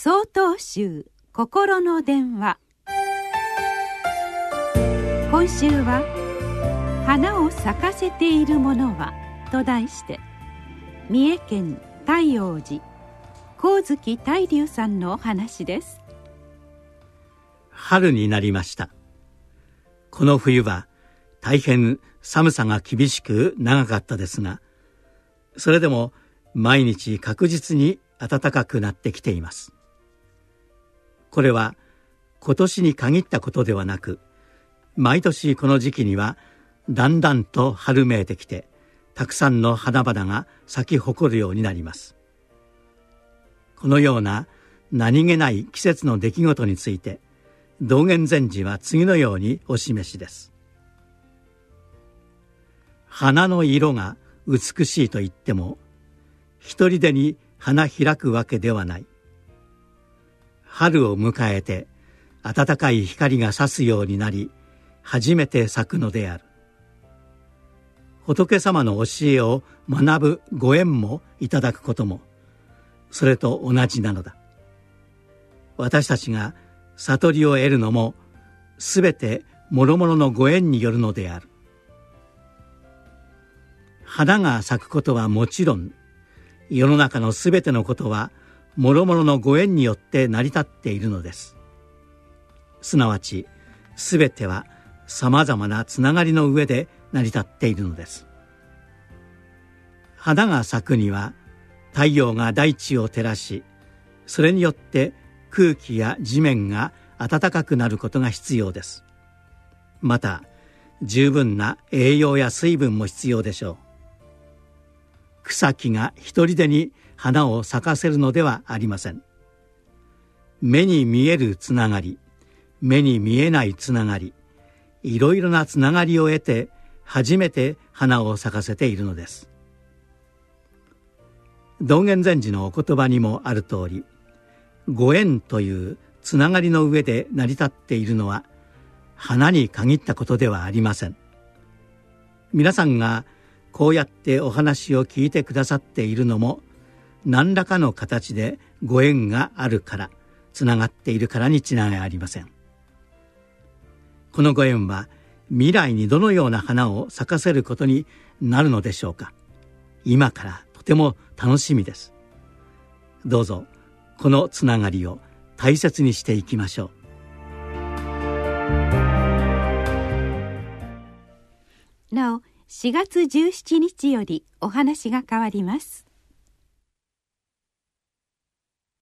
総統集心の電話。今週は「花を咲かせているものは」と題して三重県太陽寺光月大龍さんのお話です。春になりました。この冬は大変寒さが厳しく長かったですがそれでも毎日確実に暖かくなってきています。これは今年に限ったことではなく毎年この時期にはだんだんと春めいてきてたくさんの花々が咲き誇るようになります。このような何気ない季節の出来事について道元禅師は次のようにお示しです。花の色が美しいと言っても一人でに花開くわけではない。春を迎えて暖かい光が差すようになり初めて咲くのである。仏様の教えを学ぶご縁もいただくこともそれと同じなのだ。私たちが悟りを得るのもすべて諸々のご縁によるのである。花が咲くことはもちろん世の中のすべてのことは諸々のご縁によって成り立っているのです。すなわちすべてはさまざまなつながりの上で成り立っているのです。花が咲くには太陽が大地を照らしそれによって空気や地面が暖かくなることが必要です。また十分な栄養や水分も必要でしょう。草木が一人でに花を咲かせるのではありません。目に見えるつながり目に見えないつながりいろいろなつながりを得て初めて花を咲かせているのです。道元禅師のお言葉にもある通りご縁というつながりの上で成り立っているのは花に限ったことではありません。皆さんがこうやってお話を聞いてくださっているのも何らかの形でご縁があるからつながっているからに違いありません。このご縁は未来にどのような花を咲かせることになるのでしょうか。今からとても楽しみです。どうぞこのつながりを大切にしていきましょう。なお4月17日よりお話が変わります。